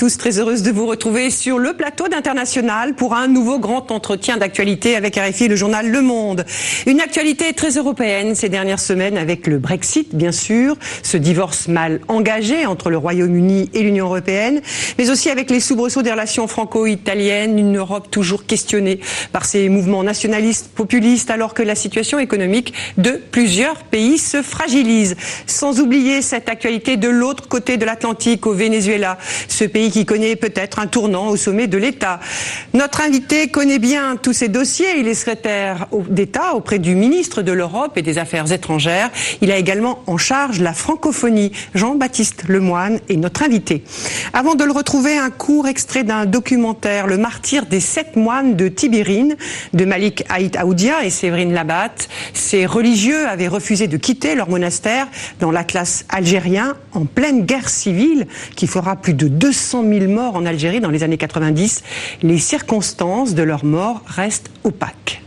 tous, très heureuse de vous retrouver sur le plateau d'International pour un nouveau grand entretien d'actualité avec RFI le journal Le Monde. Une actualité très européenne ces dernières semaines avec le Brexit, bien sûr, ce divorce mal engagé entre le Royaume-Uni et l'Union européenne, mais aussi avec les soubresauts des relations franco-italiennes, une Europe toujours questionnée par ces mouvements nationalistes, populistes, alors que la situation économique de plusieurs pays se fragilise. Sans oublier cette actualité de l'autre côté de l'Atlantique, au Venezuela, ce pays qui connaît peut-être un tournant au sommet de l'État. Notre invité connaît bien tous ces dossiers. Il est secrétaire d'État auprès du ministre de l'Europe et des Affaires étrangères. Il a également en charge la francophonie. Jean-Baptiste Lemoine est notre invité. Avant de le retrouver, un court extrait d'un documentaire, Le martyr des sept moines de Tibérine, de Malik Haït Aoudia et Séverine Labatte. Ces religieux avaient refusé de quitter leur monastère dans l'Atlas algérien en pleine guerre civile qui fera plus de 200 000 morts en Algérie dans les années 90. Les circonstances de leur mort restent opaques.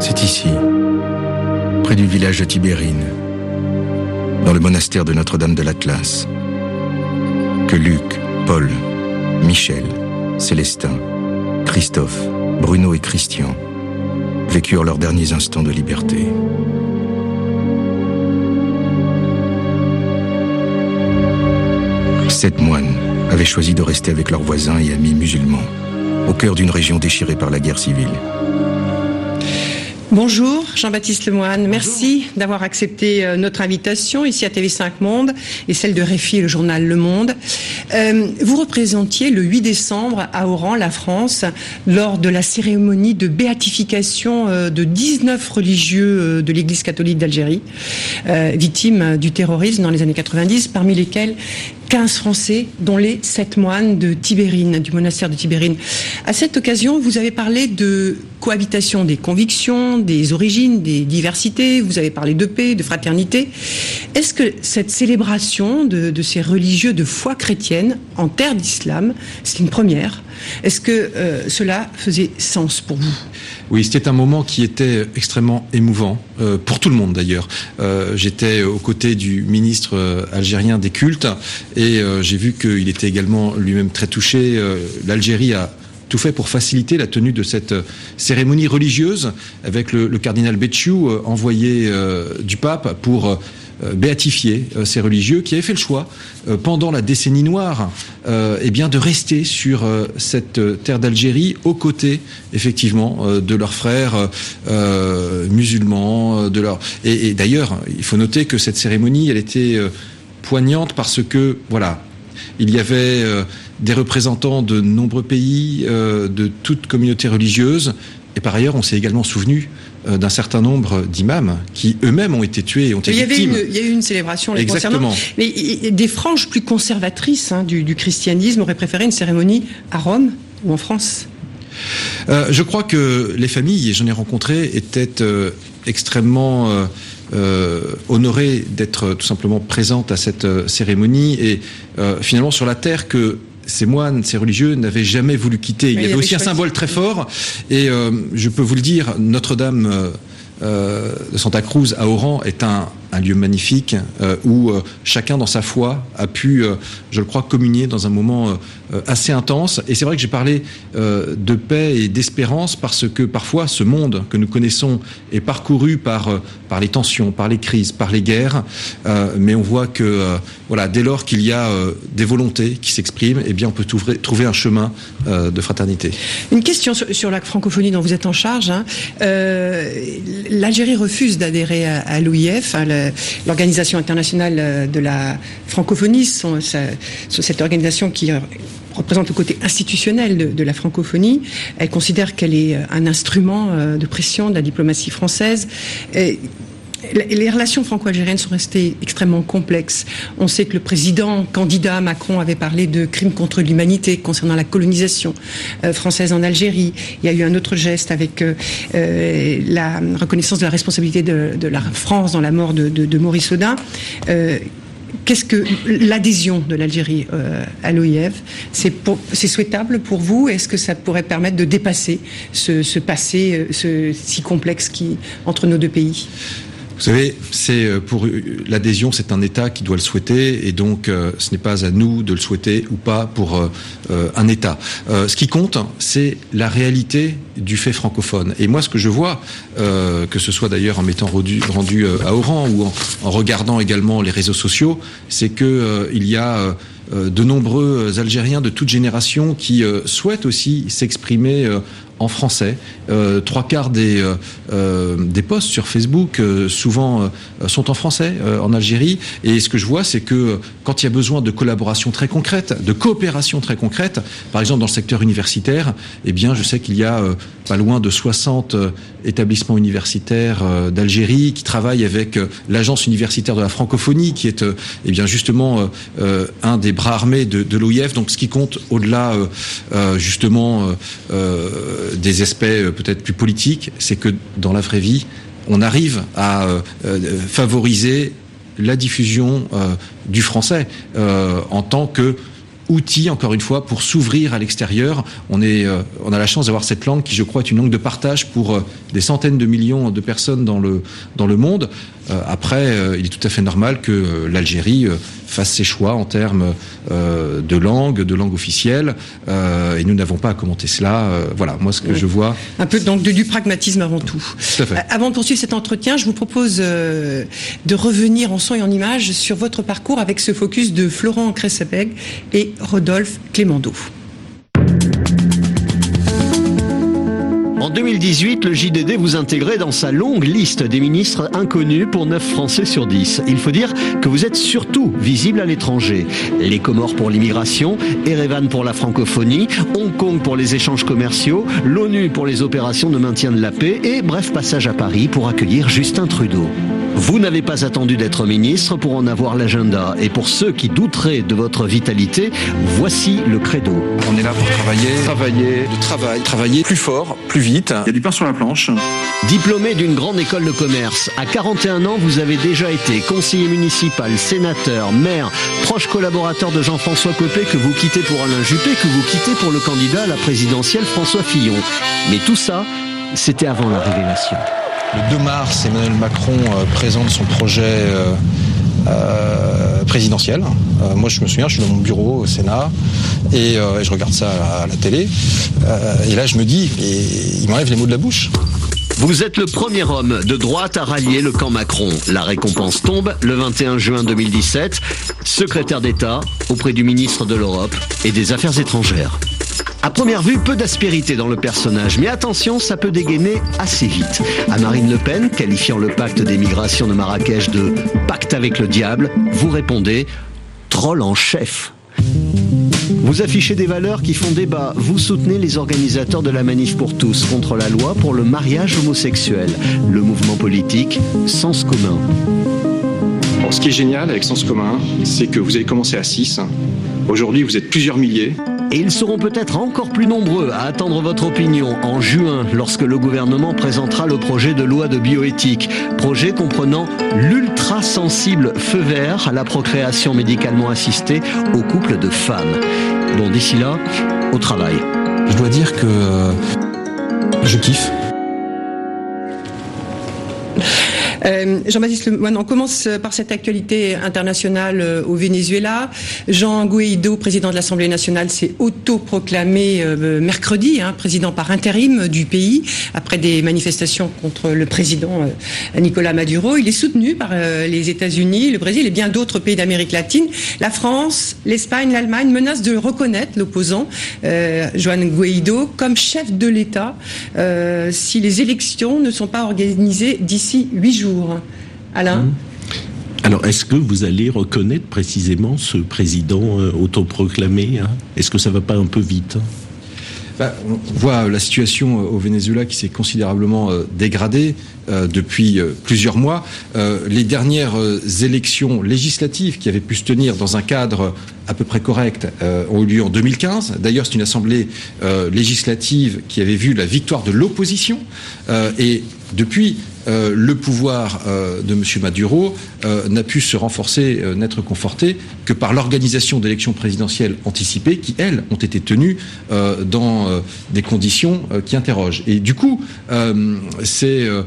C'est ici, près du village de Tibérine, dans le monastère de Notre-Dame de l'Atlas, que Luc, Paul, Michel, Célestin, Christophe, Bruno et Christian vécurent leurs derniers instants de liberté. Sept moines avaient choisi de rester avec leurs voisins et amis musulmans, au cœur d'une région déchirée par la guerre civile. Bonjour Jean-Baptiste Lemoine, merci d'avoir accepté euh, notre invitation ici à TV5 Monde et celle de Réfi, le journal Le Monde. Euh, vous représentiez le 8 décembre à Oran, la France, lors de la cérémonie de béatification euh, de 19 religieux de l'Église catholique d'Algérie, victimes du terrorisme dans les années 90, parmi lesquels 15 Français, dont les 7 moines de Tibérine, du monastère de Tibérine. À cette occasion, vous avez parlé de cohabitation des convictions, des origines, des diversités, vous avez parlé de paix, de fraternité. Est-ce que cette célébration de, ces religieux de foi chrétienne en terre d'islam, c'est une première Est-ce que euh, cela faisait sens pour vous? Oui, c'était un moment qui était extrêmement émouvant, euh, pour tout le monde d'ailleurs. Euh, j'étais aux côtés du ministre euh, algérien des cultes et j'ai vu qu'il était également lui-même très touché. L'Algérie a tout fait pour faciliter la tenue de cette cérémonie religieuse avec le, cardinal Betchou, envoyé du pape pour euh, béatifier euh, ces religieux qui avaient fait le choix euh, pendant la décennie noire eh bien de rester sur cette terre d'Algérie aux côtés effectivement de leurs frères musulmans de et, d'ailleurs il faut noter que cette cérémonie elle était poignante parce que voilà il y avait des représentants de nombreux pays, de toutes communautés religieuses, et par ailleurs, on s'est également souvenu euh, d'un certain nombre d'imams qui eux-mêmes ont été tués et ont été il y avait Une, il y a eu une célébration les Exactement. concernant. Mais des franges plus conservatrices hein, du, christianisme auraient préféré une cérémonie à Rome ou en France euh, Je crois que les familles, et j'en ai rencontré, étaient euh, extrêmement... honorées d'être tout simplement présentes à cette cérémonie et finalement sur la terre que ces moines, ces religieux n'avaient jamais voulu quitter. Il y avait aussi un symbole très fort. Et euh, je peux vous le dire, Notre-Dame euh, euh, de Santa Cruz à Oran est un, un lieu magnifique euh, où euh, chacun dans sa foi a pu, euh, je le crois, communier dans un moment assez intense. Et c'est vrai que j'ai parlé de paix et d'espérance parce que parfois ce monde que nous connaissons est parcouru par, par les tensions, par les crises, par les guerres. mais on voit que voilà, dès lors qu'il y a des volontés qui s'expriment, eh bien on peut trouver, un chemin de fraternité. Une question sur, la francophonie dont vous êtes en charge. Hein. L'Algérie refuse d'adhérer à, à l'OIF, euh, l'Organisation internationale euh, de la francophonie, cette organisation qui représente le côté institutionnel de, la francophonie. Elle considère qu'elle est euh, un instrument de pression de la diplomatie française les relations franco-algériennes sont restées extrêmement complexes. On sait que le président candidat Macron avait parlé de crimes contre l'humanité concernant la colonisation euh, française en Algérie. Il y a eu un autre geste avec euh, euh, la reconnaissance de la responsabilité de, la France dans la mort de, Maurice Audin. Qu'est-ce que l'adhésion de l'Algérie à l'OIF, c'est souhaitable pour vous? Est-ce que ça pourrait permettre de dépasser ce, passé si complexe qui entre nos deux pays? Vous savez, c'est euh, pour l'adhésion, c'est un État qui doit le souhaiter, et donc euh, ce n'est pas à nous de le souhaiter ou pas pour euh, un État. ce qui compte, c'est la réalité du fait francophone. Et moi, ce que je vois, que ce soit d'ailleurs en m'étant rendu, à Oran ou en, en, regardant également les réseaux sociaux, c'est que il y a de nombreux Algériens de toute génération qui souhaitent aussi s'exprimer en français. Euh, trois quarts des, euh, euh, des posts sur Facebook, souvent, sont en français en Algérie. Et ce que je vois, c'est que quand il y a besoin de collaboration très concrète, de coopération très concrète, par exemple dans le secteur universitaire, eh bien, je sais qu'il y a pas loin de 60 établissements universitaires d'Algérie qui travaillent avec l'agence universitaire de la francophonie, qui est eh bien justement un des bras armés de, de l'OIF. Donc, ce qui compte au-delà justement euh, des aspects euh, peut-être plus politiques, c'est que dans la vraie vie, on arrive à euh, favoriser la diffusion du français en tant que outil, encore une fois, pour s'ouvrir à l'extérieur. On a la chance d'avoir cette langue qui, je crois, est une langue de partage pour des centaines de millions de personnes dans le, dans le monde. Après, il est tout à fait normal que l'Algérie fasse ses choix en termes euh, de langue, de langue officielle, euh, et nous n'avons pas à commenter cela. Euh, voilà, moi ce que je vois. Un peu donc de, du pragmatisme avant tout. Avant de poursuivre cet entretien, je vous propose de revenir en son et en image sur votre parcours avec ce focus de Florent Cressabeg et Rodolphe Clémendo. En 2018, le JDD vous intégrait dans sa longue liste des ministres inconnus pour 9 Français sur 10. Il faut dire que vous êtes surtout visible à l'étranger. Les Comores pour l'immigration, Erevan pour la francophonie, Hong Kong pour les échanges commerciaux, l'ONU pour les opérations de maintien de la paix et bref passage à Paris pour accueillir Justin Trudeau. Vous n'avez pas attendu d'être ministre pour en avoir l'agenda. Et pour ceux qui douteraient de votre vitalité, voici le credo. On est là pour travailler, travailler, de travail, travailler plus fort, plus vite. Il y a du pain sur la planche. Diplômé d'une grande école de commerce, à 41 ans, vous avez déjà été conseiller municipal, sénateur, maire, proche collaborateur de Jean-François Copé que vous quittez pour Alain Juppé, que vous quittez pour le candidat à la présidentielle François Fillon. Mais tout ça, c'était avant la révélation. Le 2 mars, Emmanuel Macron euh, présente son projet euh, euh, présidentiel. moi, je me souviens, je suis dans mon bureau au Sénat et, je regarde ça à la télé. et là, je me dis, et, il m'enlève les mots de la bouche. Vous êtes le premier homme de droite à rallier le camp Macron. La récompense tombe le 21 juin 2017. Secrétaire d'État auprès du ministre de l'Europe et des Affaires étrangères. À première vue, peu d'aspérité dans le personnage, mais attention, ça peut dégainer assez vite. À Marine Le Pen, qualifiant le pacte des migrations de Marrakech de pacte avec le diable, vous répondez troll en chef. Vous affichez des valeurs qui font débat. Vous soutenez les organisateurs de la manif pour tous contre la loi pour le mariage homosexuel. Le mouvement politique Sens commun. ce qui est génial avec Sens commun, c'est que vous avez commencé à 6. Aujourd'hui, vous êtes plusieurs milliers. Et ils seront peut-être encore plus nombreux à attendre votre opinion en juin lorsque le gouvernement présentera le projet de loi de bioéthique, projet comprenant l'ultra sensible feu vert à la procréation médicalement assistée aux couples de femmes. Bon, d'ici là, au travail. Je dois dire que euh, je kiffe. Euh, Jean-Baptiste Lemoine, on commence par cette actualité internationale euh, au Venezuela. Jean Guaido, président de l'Assemblée nationale, s'est autoproclamé euh, mercredi, hein, président par intérim du pays, après des manifestations contre le président Nicolas Maduro. Il est soutenu par les États-Unis, le Brésil et bien d'autres pays d'Amérique latine. La France, l'Espagne, l'Allemagne menacent de reconnaître l'opposant, Juan Guaido, comme chef de l'État si les élections ne sont pas organisées d'ici huit jours. Alain mmh. alors, est-ce que vous allez reconnaître précisément ce président euh, autoproclamé hein? Est-ce que ça va pas un peu vite bah, on voit la situation euh, au Venezuela qui s'est considérablement euh, dégradée depuis plusieurs mois. les dernières élections législatives qui avaient pu se tenir dans un cadre à peu près correct ont eu lieu en 2015. D'ailleurs, c'est une assemblée législative qui avait vu la victoire de l'opposition. et depuis, le pouvoir de M. Maduro n'a pu se renforcer, n'être conforté que par l'organisation d'élections présidentielles anticipées qui, elles, ont été tenues dans des conditions qui interrogent. Et du coup, c'est euh,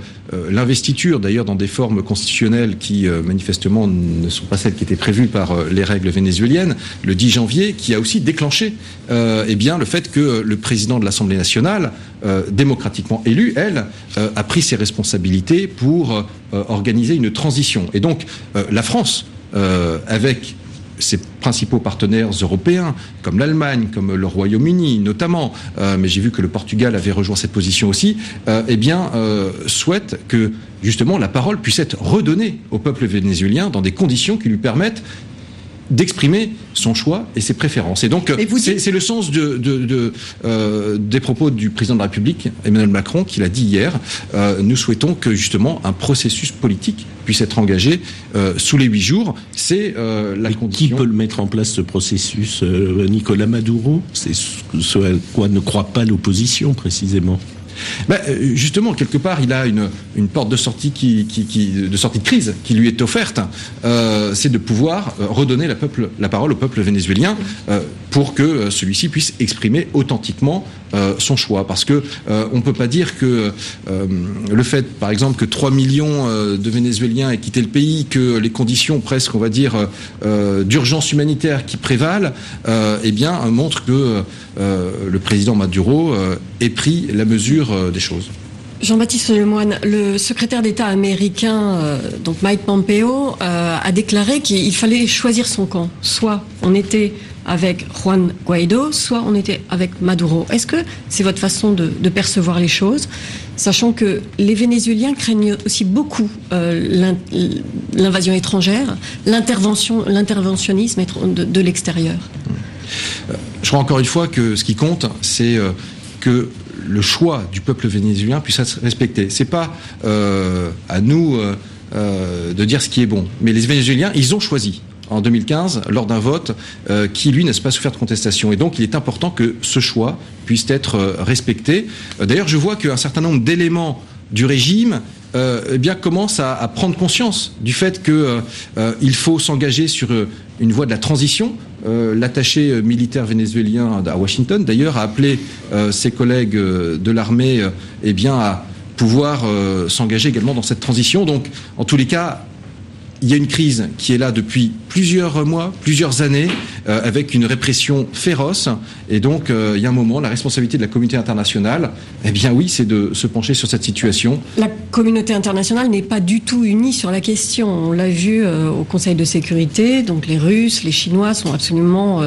l'investiture, d'ailleurs dans des formes constitutionnelles qui euh, manifestement ne sont pas celles qui étaient prévues par euh, les règles vénézuéliennes, le 10 janvier, qui a aussi déclenché eh bien, le fait que le président de l'Assemblée nationale, démocratiquement élu, elle, a pris ses responsabilités pour organiser une transition. Et donc la France, avec ses principaux partenaires européens, comme l'Allemagne, comme le Royaume-Uni notamment, euh, mais j'ai vu que le Portugal avait rejoint cette position aussi, euh, eh bien, euh, souhaite que justement la parole puisse être redonnée au peuple vénézuélien dans des conditions qui lui permettent d'exprimer son choix et ses préférences. Et donc, c'est le sens de, euh, des propos du président de la République, Emmanuel Macron, qui l'a dit hier. Euh, nous souhaitons que justement un processus politique puisse être engagé euh, sous les huit jours. C'est la condition. Qui peut le mettre en place ce processus Nicolas Maduro? C'est ce à quoi ne croit pas l'opposition précisément. Bah, euh, justement, quelque part, il a une, porte de sortie, de sortie de crise qui lui est offerte. Euh, c'est de pouvoir euh, redonner la parole au peuple vénézuélien pour que celui-ci puisse exprimer authentiquement son choix. Parce que on ne peut pas dire que le fait, par exemple, que 3 millions de Vénézuéliens aient quitté le pays, que les conditions presque, on va dire, d'urgence humanitaire qui prévalent, eh bien, montrent que le président Maduro ait pris la mesure euh, des choses. Jean-Baptiste Lemoine, le secrétaire d'État américain, euh, donc Mike Pompeo, euh, a déclaré qu'il fallait choisir son camp. Soit on était avec Juan Guaido, soit on était avec Maduro. Est-ce que c'est votre façon de, percevoir les choses, sachant que les Vénézuéliens craignent aussi beaucoup l'invasion étrangère, l'intervention, l'interventionnisme de, l'extérieur? Je crois encore une fois que ce qui compte, c'est que le choix du peuple vénézuélien puisse être respecté. C'est pas euh, à nous euh, euh, de dire ce qui est bon, mais les Vénézuéliens, ils ont choisi en 2015 lors d'un vote qui, lui, n'a pas souffert de contestation. Et donc, il est important que ce choix puisse être respecté. D'ailleurs, je vois qu'un certain nombre d'éléments du régime eh bien, commencent à, prendre conscience du fait qu'il faut s'engager sur une voie de la transition euh, l'attaché militaire vénézuélien à Washington, d'ailleurs, a appelé euh, ses collègues euh, de l'armée eh à pouvoir s'engager également dans cette transition. Donc, en tous les cas, il y a une crise qui est là depuis plusieurs mois, plusieurs années, euh, avec une répression féroce. Et donc, euh, il y a un moment, la responsabilité de la communauté internationale, eh bien oui, c'est de se pencher sur cette situation. La communauté internationale n'est pas du tout unie sur la question. On l'a vu euh, au Conseil de sécurité. Donc, les Russes, les Chinois sont absolument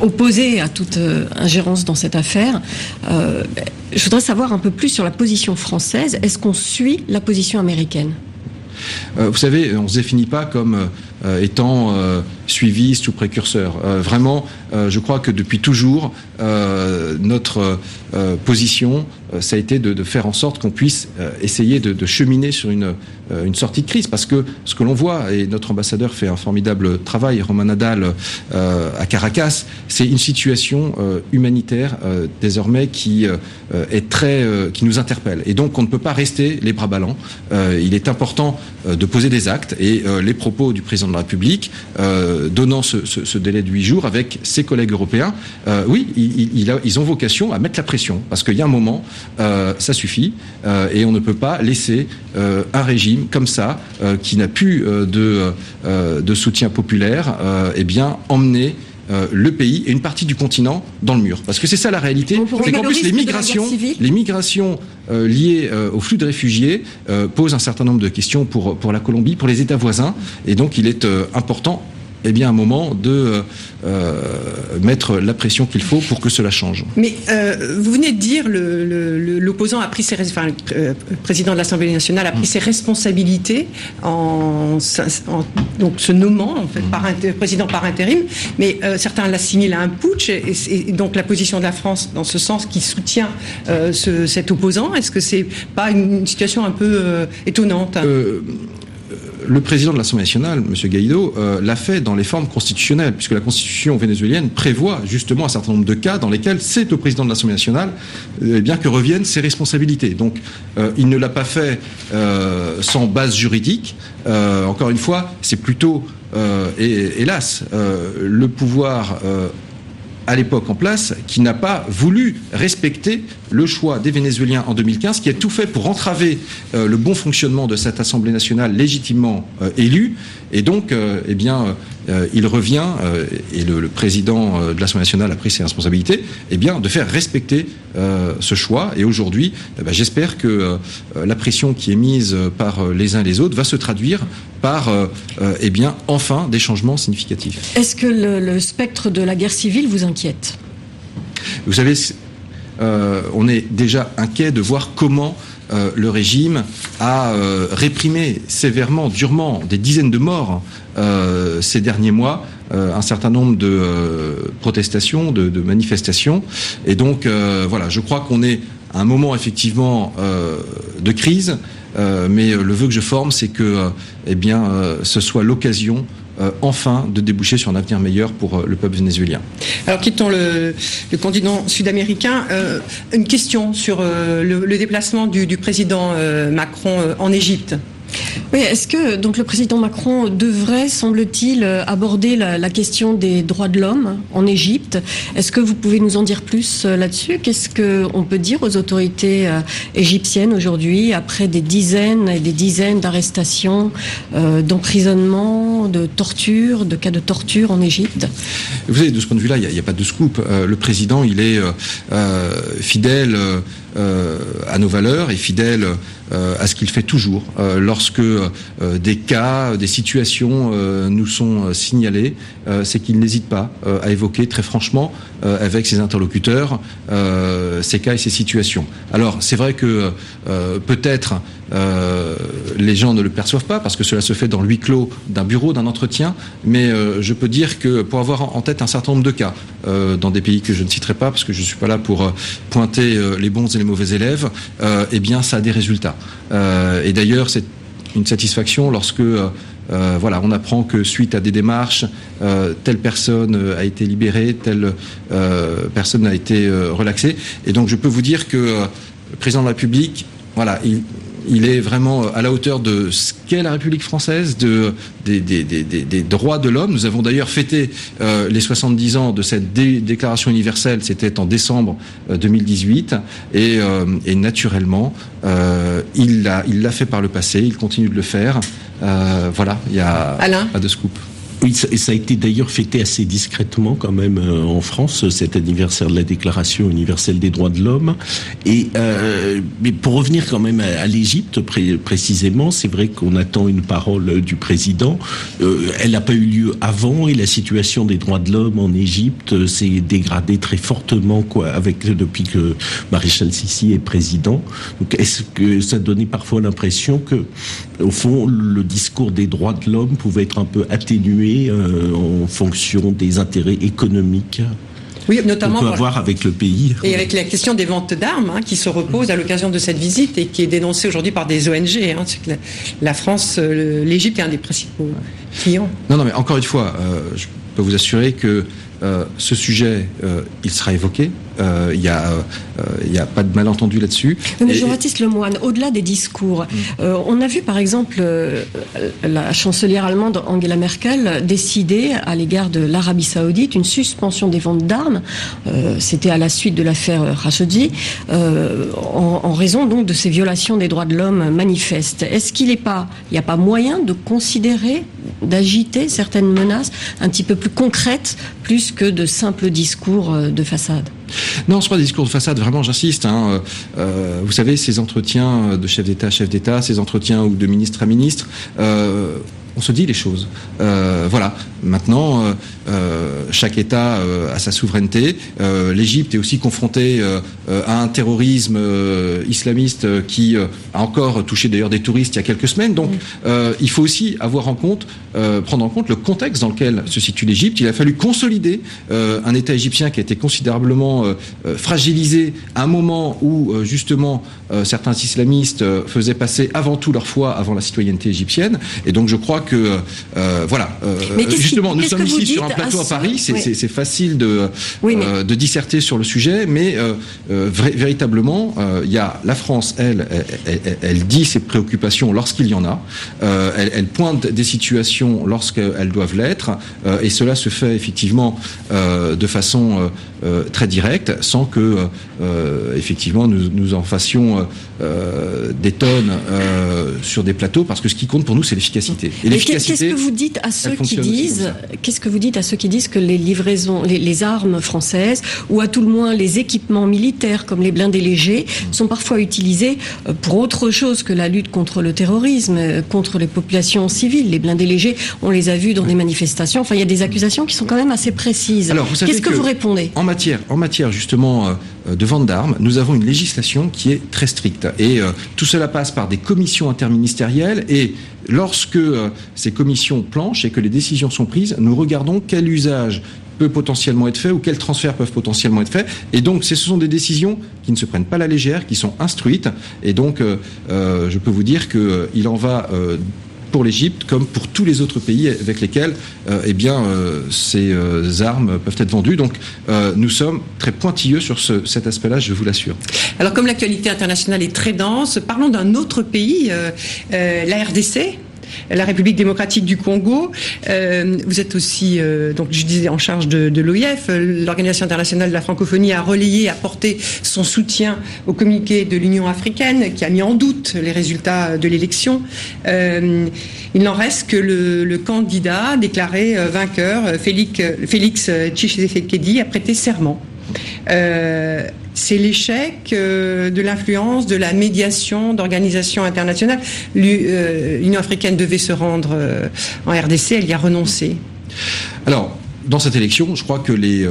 opposés à toute ingérence dans cette affaire. je voudrais savoir un peu plus sur la position française. Est-ce qu'on suit la position américaine? Vous savez, on ne se définit pas comme euh, étant euh, suiviste ou précurseur. vraiment, je crois que depuis toujours, notre position, ça a été de, faire en sorte qu'on puisse essayer de, cheminer sur une, une sortie de crise. Parce que ce que l'on voit, et notre ambassadeur fait un formidable travail, Romain Nadal, à Caracas, c'est une situation humanitaire désormais qui est très, qui nous interpelle. Et donc, on ne peut pas rester les bras ballants. il est important euh, de poser des actes. Et euh, les propos du président de la République, euh, donnant ce, délai de huit jours avec ses collègues européens, oui, ils ont vocation à mettre la pression. Parce qu'il y a un moment, ça suffit. et on ne peut pas laisser un régime comme ça, qui n'a plus de, de soutien populaire, eh bien, emmener euh, le pays et une partie du continent dans le mur. Parce que c'est ça la réalité. C'est qu'en plus les migrations, les migrations euh, liées euh, au flux de réfugiés posent un certain nombre de questions pour, pour la Colombie, pour les États voisins. Et donc il est important eh bien, un moment de euh, euh, mettre la pression qu'il faut pour que cela change. Mais euh, vous venez de dire l'opposant a pris ses, enfin, le président de l'Assemblée nationale a pris ses responsabilités en, donc se nommant en fait, par président par intérim, mais certains l'assimilent à un putsch et, donc la position de la France dans ce sens qui soutient cet opposant, est-ce que c'est pas une, situation un peu étonnante? Le président de l'Assemblée nationale, M. Guaido, l'a fait dans les formes constitutionnelles, puisque la constitution vénézuélienne prévoit justement un certain nombre de cas dans lesquels c'est au président de l'Assemblée nationale eh bien que reviennent ses responsabilités. Donc, il ne l'a pas fait sans base juridique. encore une fois, c'est plutôt, hélas, le pouvoir à l'époque en place qui n'a pas voulu respecter le choix des Vénézuéliens en 2015, qui a tout fait pour entraver euh, le bon fonctionnement de cette Assemblée nationale légitimement euh, élue. Et donc, euh, eh bien, il revient, et le, président de l'Assemblée nationale a pris ses responsabilités, eh bien, de faire respecter ce choix. Et aujourd'hui, eh ben, j'espère que la pression qui est mise par les uns et les autres va se traduire par, eh bien, enfin, des changements significatifs. Est-ce que le spectre de la guerre civile vous inquiète? Vous savez, euh, on est déjà inquiet de voir comment euh, le régime a euh, réprimé sévèrement, durement, des dizaines de morts ces derniers mois, un certain nombre de protestations, de, manifestations. Et donc, voilà, je crois qu'on est à un moment effectivement de crise, mais le vœu que je forme, c'est que, eh bien, ce soit l'occasion euh, enfin de déboucher sur un avenir meilleur pour euh, le peuple vénézuélien. Alors quittons le, continent sud-américain. Euh, une question sur le, déplacement du président Macron en Égypte. Oui, est-ce que donc le président Macron devrait, semble-t-il, aborder la, question des droits de l'homme en Égypte? Est-ce que vous pouvez nous en dire plus euh, là-dessus? Qu'est-ce qu'on peut dire aux autorités euh, égyptiennes aujourd'hui, après des dizaines et des dizaines d'arrestations, euh, d'emprisonnements, de tortures, de cas de torture en Égypte? Vous savez, de ce point de vue-là, il n'y a, pas de scoop. le président, il est fidèle à nos valeurs et fidèle euh, à ce qu'il fait toujours. Euh, lorsque euh, des cas, des situations nous sont signalés, c'est qu'il n'hésite pas à évoquer très franchement avec ses interlocuteurs ces cas et ces situations. Alors c'est vrai que peut-être les gens ne le perçoivent pas parce que cela se fait dans le clos d'un bureau, d'un entretien, mais je peux dire que pour avoir en tête un certain nombre de cas dans des pays que je ne citerai pas parce que je ne suis pas là pour pointer les bons et les mauvais élèves, eh bien ça a des résultats. Euh, et d'ailleurs, c'est une satisfaction lorsque euh, euh, voilà, on apprend que suite à des démarches, telle personne a été libérée, telle personne a été relaxée. Et donc, je peux vous dire que le président de la République, voilà, il, il est vraiment à la hauteur de ce qu'est la République française, de, des, droits de l'homme. Nous avons d'ailleurs fêté euh, les 70 ans de cette déclaration universelle, c'était en décembre 2018, euh, euh, et, naturellement, il l'a il fait par le passé, il continue de le faire. voilà, il y a pas de scoop. Oui, ça, a été d'ailleurs fêté assez discrètement quand même euh, en France, cet anniversaire de la Déclaration universelle des droits de l'homme. Et euh, mais pour revenir quand même à, l'Égypte précisément, c'est vrai qu'on attend une parole du président. Euh, elle n'a pas eu lieu avant et la situation des droits de l'homme en Égypte s'est dégradée très fortement quoi, avec depuis que Maréchal Sissi est président. Donc est-ce que ça donnait parfois l'impression que, au fond, le discours des droits de l'homme pouvait être un peu atténué euh, en fonction des intérêts économiques oui, notamment peut avoir avec le pays. Et avec la question des ventes d'armes hein, qui se repose à l'occasion de cette visite et qui est dénoncée aujourd'hui par des ONG. Hein, la, France, euh, l'Égypte est un des principaux clients. Non, non, mais encore une fois, euh, je peux vous assurer que ce sujet, il sera évoqué. Euh, il n'y a, euh, a, pas de malentendu là-dessus. Mais Jean-Baptiste Lemoine, au-delà des discours, mm. euh, on a vu par exemple la chancelière allemande Angela Merkel décider à l'égard de l'Arabie Saoudite une suspension des ventes d'armes. C'était à la suite de l'affaire Khashoggi, en, en, raison donc de ces violations des droits de l'homme manifestes. Est-ce qu'il n'est pas, il n'y a pas moyen de considérer, d'agiter certaines menaces un petit peu plus concrètes, plus que de simples discours de façade non, ce pas des discours de façade, vraiment, j'insiste. Hein. Euh, vous savez, ces entretiens de chef d'État à chef d'État, ces entretiens ou de ministre à ministre, euh, on se dit les choses. voilà. Maintenant, chaque État a sa souveraineté. L'Égypte est aussi confrontée à un terrorisme islamiste qui a encore touché d'ailleurs des touristes il y a quelques semaines. Donc, il faut aussi avoir en compte, prendre en compte le contexte dans lequel se situe l'Égypte. Il a fallu consolider un État égyptien qui a été considérablement fragilisé à un moment où justement certains islamistes faisaient passer avant tout leur foi avant la citoyenneté égyptienne. Et donc je crois que euh, voilà, euh, justement, nous sommes ici sur un plateau à, Paris. C'est facile de euh, de disserter sur le sujet, mais véritablement, il y a la France, elle, elle, dit ses préoccupations lorsqu'il y en a. Elle, elle, pointe des situations lorsqu'elles doivent l'être, et cela se fait effectivement de façon très directe, sans que effectivement nous, nous en fassions des tonnes sur des plateaux parce que ce qui compte pour nous, c'est l'efficacité. Et qu'est-ce que vous dites à ceux qui disent, qu'est-ce que vous dites à ceux qui disent que les livraisons, les, armes françaises ou à tout le moins les équipements militaires comme les blindés légers sont parfois utilisés euh, pour autre chose que la lutte contre le terrorisme, euh, contre les populations civiles. Les blindés légers, on les a vus dans des manifestations. Enfin, il y a des accusations qui sont quand même assez précises. Alors, qu'est-ce que, vous répondez En matière, en matière justement euh, de vente d'armes, nous avons une législation qui est très stricte et tout cela passe par des commissions interministérielles et lorsque euh, ces commissions planchent et que les décisions sont prises, nous regardons quel usage peut potentiellement être fait ou quels transferts peuvent potentiellement être faits. Et donc, ce sont des décisions qui ne se prennent pas la légère, qui sont instruites. Et donc, euh, euh, je peux vous dire qu'il en va pour l'Égypte comme pour tous les autres pays avec lesquels eh bien, ces armes peuvent être vendues. Donc nous sommes très pointilleux sur cet aspect-là, je vous l'assure. Alors comme l'actualité internationale est très dense, parlons d'un autre pays, la RDC la République démocratique du Congo. Euh, vous êtes aussi, euh, donc je disais, en charge de, l'OIF. L'Organisation internationale de la francophonie a relayé, a porté son soutien au communiqué de l'Union africaine qui a mis en doute les résultats de l'élection. Euh, il n'en reste que le, le candidat déclaré vainqueur, Félix, Félix Tshisekedi, a prêté serment. Euh, c'est l'échec euh, de l'influence, de la médiation d'organisations internationales. Euh, L'Union africaine devait se rendre en RDC, elle y a renoncé. Alors, dans cette élection, je crois que les,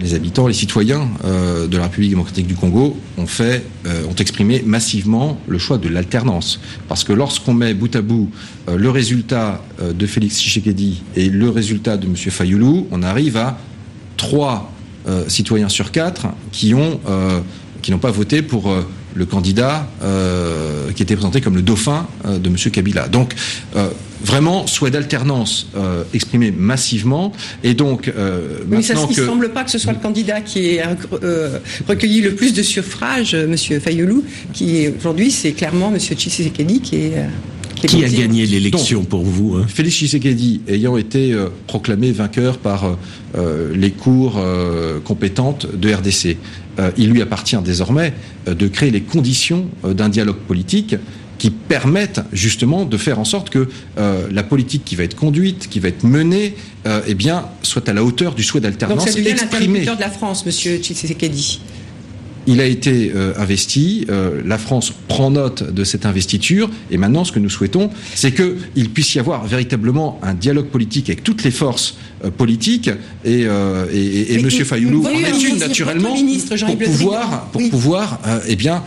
les habitants, les citoyens de la République démocratique du Congo ont fait, ont exprimé massivement le choix de l'alternance. Parce que lorsqu'on met bout à bout le résultat de Félix Tshisekedi et le résultat de M. Fayoulou, on arrive à trois euh, citoyens sur quatre qui ont euh, qui n'ont pas voté pour euh, le candidat qui était présenté comme le dauphin de M. Kabila. Donc vraiment souhait d'alternance exprimé massivement et donc mais ça, il ne semble pas que ce soit le candidat qui ait recueilli le plus de suffrages, M. Fayoulou, qui aujourd'hui c'est clairement M. Tshisekedi qui est qui a gagné l'élection pour vous hein Félix Tshisekedi, ayant été euh, proclamé vainqueur par euh, euh, les cours compétentes de RDC, il lui appartient désormais de créer les conditions d'un dialogue politique qui permettent justement de faire en sorte que la politique qui va être conduite, qui va être menée, eh bien, soit à la hauteur du souhait d'alternance exprimé. Donc, c'est l'interlocuteur de la France, Monsieur Tshisekedi il a été euh, investi, euh, la France prend note de cette investiture, et maintenant ce que nous souhaitons, c'est qu'il puisse y avoir véritablement un dialogue politique avec toutes les forces euh, politiques, et, et, M. Fayoulou en est une naturellement, pour pouvoir, pour pouvoir eh bien,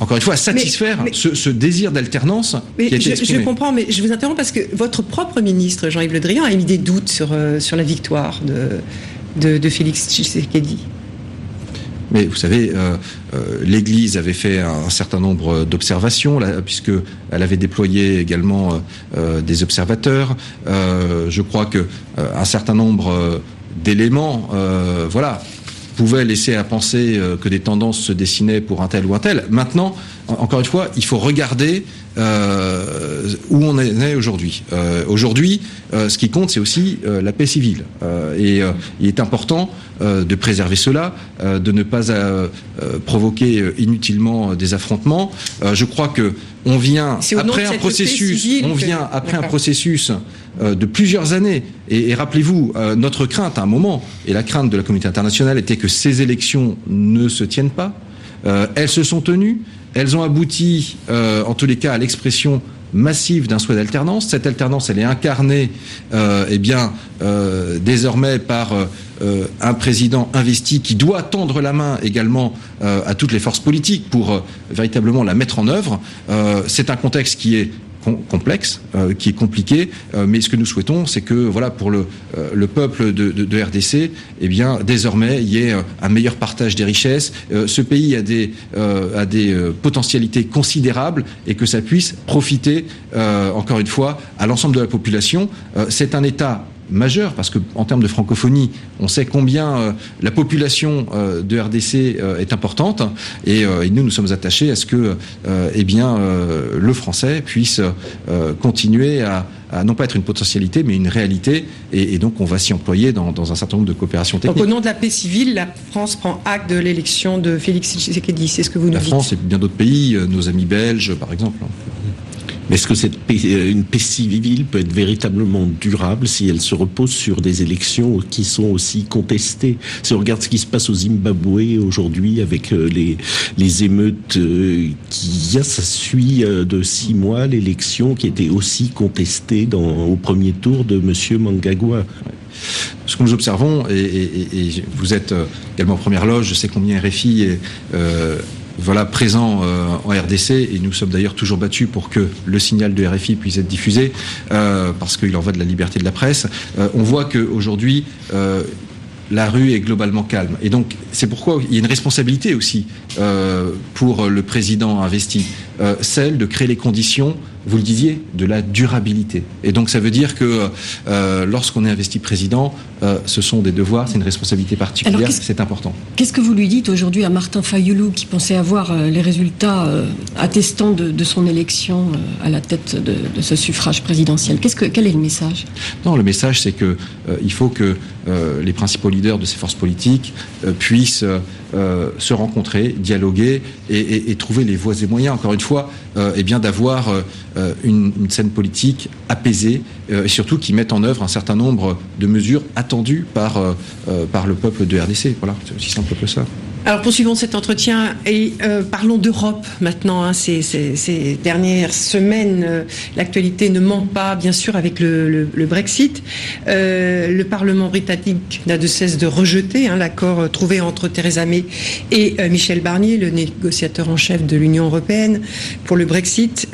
encore une fois, satisfaire ce, désir d'alternance qui a été je, je, comprends, mais je vous interromps parce que votre propre ministre, Jean-Yves Le Drian, a émis des doutes sur, sur la victoire de, de, de Félix Tshisekedi. Mais vous savez, euh, euh, l'Église avait fait un, certain nombre d'observations, puisque elle avait déployé également euh, des observateurs. je crois que un certain nombre d'éléments, voilà, pouvaient laisser à penser que des tendances se dessinaient pour un tel ou un tel. Maintenant, encore une fois, il faut regarder euh, où on est aujourd'hui. Euh, aujourd'hui, euh, ce qui compte, c'est aussi la paix civile. et il est important de préserver cela, de ne pas provoquer inutilement des affrontements. je crois que on vient après un processus, on vient après un processus de plusieurs années. Et, rappelez-vous, notre crainte à un moment, et la crainte de la communauté internationale était que ces élections ne se tiennent pas. elles se sont tenues. Elles ont abouti, euh, en tous les cas, à l'expression massive d'un souhait d'alternance. Cette alternance, elle est incarnée, euh, eh bien, euh, désormais par euh, un président investi qui doit tendre la main également à toutes les forces politiques pour véritablement la mettre en œuvre. C'est un contexte qui est complexe, euh, qui est compliqué. Euh, mais ce que nous souhaitons, c'est que voilà pour le, euh, le peuple de, de, RDC, eh bien désormais il y ait un meilleur partage des richesses. ce pays a des a des potentialités considérables et que ça puisse profiter encore une fois à l'ensemble de la population. c'est un État majeur parce que en termes de francophonie, on sait combien euh, la population euh, de RDC euh, est importante et, nous nous sommes attachés à ce que eh bien le français puisse continuer à, non pas être une potentialité mais une réalité et, donc on va s'y employer dans, un certain nombre de coopérations techniques. Donc au nom de la paix civile, la France prend acte de l'élection de Félix Tshisekedi, c'est ce que vous nous la dites. La France et bien d'autres pays, nos amis belges par exemple. Est-ce que cette euh, une paix civile peut être véritablement durable si elle se repose sur des élections qui sont aussi contestées? Si on regarde ce qui se passe au Zimbabwe aujourd'hui avec euh, les, les émeutes euh, qu'il y a, ça suit de six mois l'élection qui était aussi contestée au premier tour de Monsieur Mangagwa. Ce que nous observons, et, vous êtes également en première loge, je sais combien RFI est voilà, présent euh, en RDC et nous sommes d'ailleurs toujours battus pour que le signal de RFI puisse être diffusé euh, parce qu'il en va de la liberté de la presse. Euh, on voit qu'aujourd'hui, la rue est globalement calme. Et donc, c'est pourquoi il y a une responsabilité aussi pour le président investi, celle de créer les conditions vous le disiez, de la durabilité. Et donc ça veut dire que euh, lorsqu'on est investi président, euh, ce sont des devoirs, c'est une responsabilité particulière, c'est important. Qu'est-ce que vous lui dites aujourd'hui à Martin Fayoulou qui pensait avoir euh, les résultats attestant de, son élection à la tête de, ce suffrage présidentiel? Qu'est-ce que, Quel est le message? Non, le message c'est que il faut que les principaux leaders de ces forces politiques puissent se rencontrer, dialoguer et, et, trouver les voies et moyens. Encore une fois, et bien d'avoir euh, une, scène politique apaisée euh, et surtout qui mette en œuvre un certain nombre de mesures attendues par, euh, par le peuple de RDC. Voilà, c'est aussi simple que ça. Alors poursuivons cet entretien et euh, parlons d'Europe maintenant. Hein. Ces, dernières semaines, euh, l'actualité ne manque pas, bien sûr, avec le, Brexit. Euh, le Parlement britannique n'a de cesse de rejeter hein, l'accord trouvé entre Theresa May et Michel Barnier, le négociateur en chef de l'Union européenne, pour le Brexit.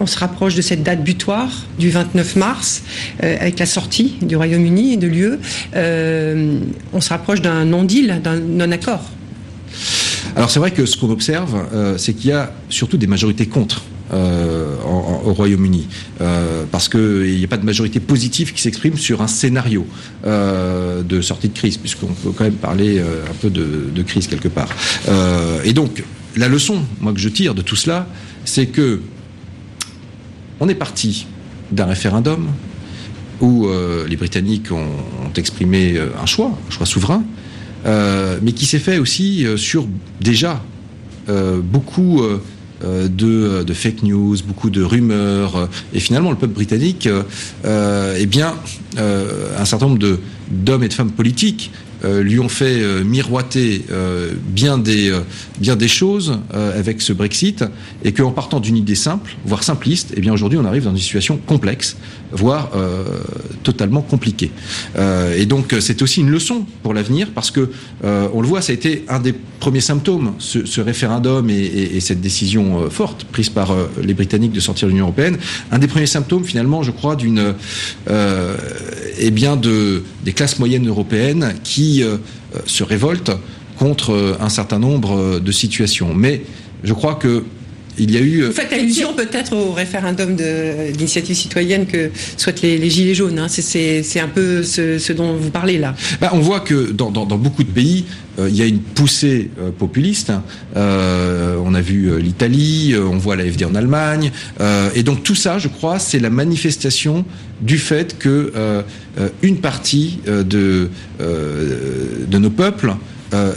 on se rapproche de cette date butoir du 29 mars, avec la sortie du Royaume-Uni et de l'UE. on se rapproche d'un non-deal, d'un non-accord. Alors c'est vrai que ce qu'on observe, euh, c'est qu'il y a surtout des majorités contre. Euh, au Royaume-Uni, euh, parce qu'il n'y a pas de majorité positive qui s'exprime sur un scénario de sortie de crise, puisqu'on peut quand même parler un peu de, crise quelque part. et donc, la leçon, moi, que je tire de tout cela, c'est que on est parti d'un référendum où les Britanniques ont, exprimé un choix, un choix souverain, mais qui s'est fait aussi euh, sur déjà euh, beaucoup de, fake news, beaucoup de rumeurs, et finalement le peuple britannique, eh bien, un certain nombre d'hommes et de femmes politiques euh, lui ont fait euh, miroiter euh, bien des bien des choses avec ce Brexit et qu'en partant d'une idée simple, voire simpliste, eh bien aujourd'hui on arrive dans une situation complexe, voire totalement compliquée. et donc c'est aussi une leçon pour l'avenir parce que on le voit, ça a été un des premiers symptômes, ce, référendum et, cette décision forte prise par les Britanniques de sortir de l'Union européenne, un des premiers symptômes finalement, je crois, d'une eh bien de des classes moyennes européennes qui euh, se révoltent contre euh, un certain nombre euh, de situations. Mais je crois que il y a eu. Vous faites allusion peut-être au référendum d'initiative citoyenne que souhaitent les, Gilets jaunes. Hein. C'est un peu ce, dont vous parlez là. Bah, on voit que dans, beaucoup de pays, il y a une poussée populiste. on a vu l'Italie, on voit la FD en Allemagne. et donc tout ça, je crois, c'est la manifestation du fait que une partie de, de nos peuples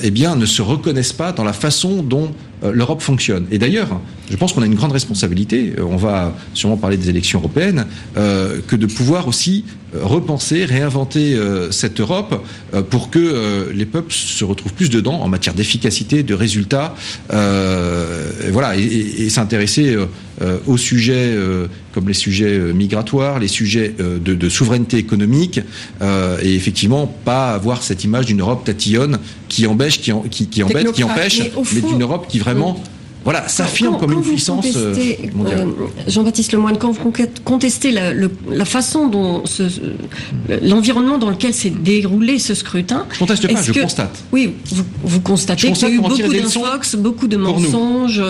eh bien, ne se reconnaissent pas dans la façon dont l'Europe fonctionne. Et d'ailleurs, je pense qu'on a une grande responsabilité, on va sûrement parler des élections européennes, que de pouvoir aussi repenser, réinventer cette Europe pour que les peuples se retrouvent plus dedans en matière d'efficacité, de résultats, voilà, et, s'intéresser aux sujets comme les sujets migratoires, les sujets de, souveraineté économique, et effectivement pas avoir cette image d'une Europe tatillonne qui embêche, qui, qui, qui embête, qui empêche, mais, d'une Europe qui vraiment vraiment voilà, s'affirme comme une puissance euh, mondiale. Euh, Jean-Baptiste Lemoyne, quand vous contestez la, la façon dont l'environnement dans lequel s'est déroulé ce scrutin, je conteste pas, je constate. Oui, vous, vous constatez qu'il y a eu beaucoup d'infox, beaucoup de mensonges,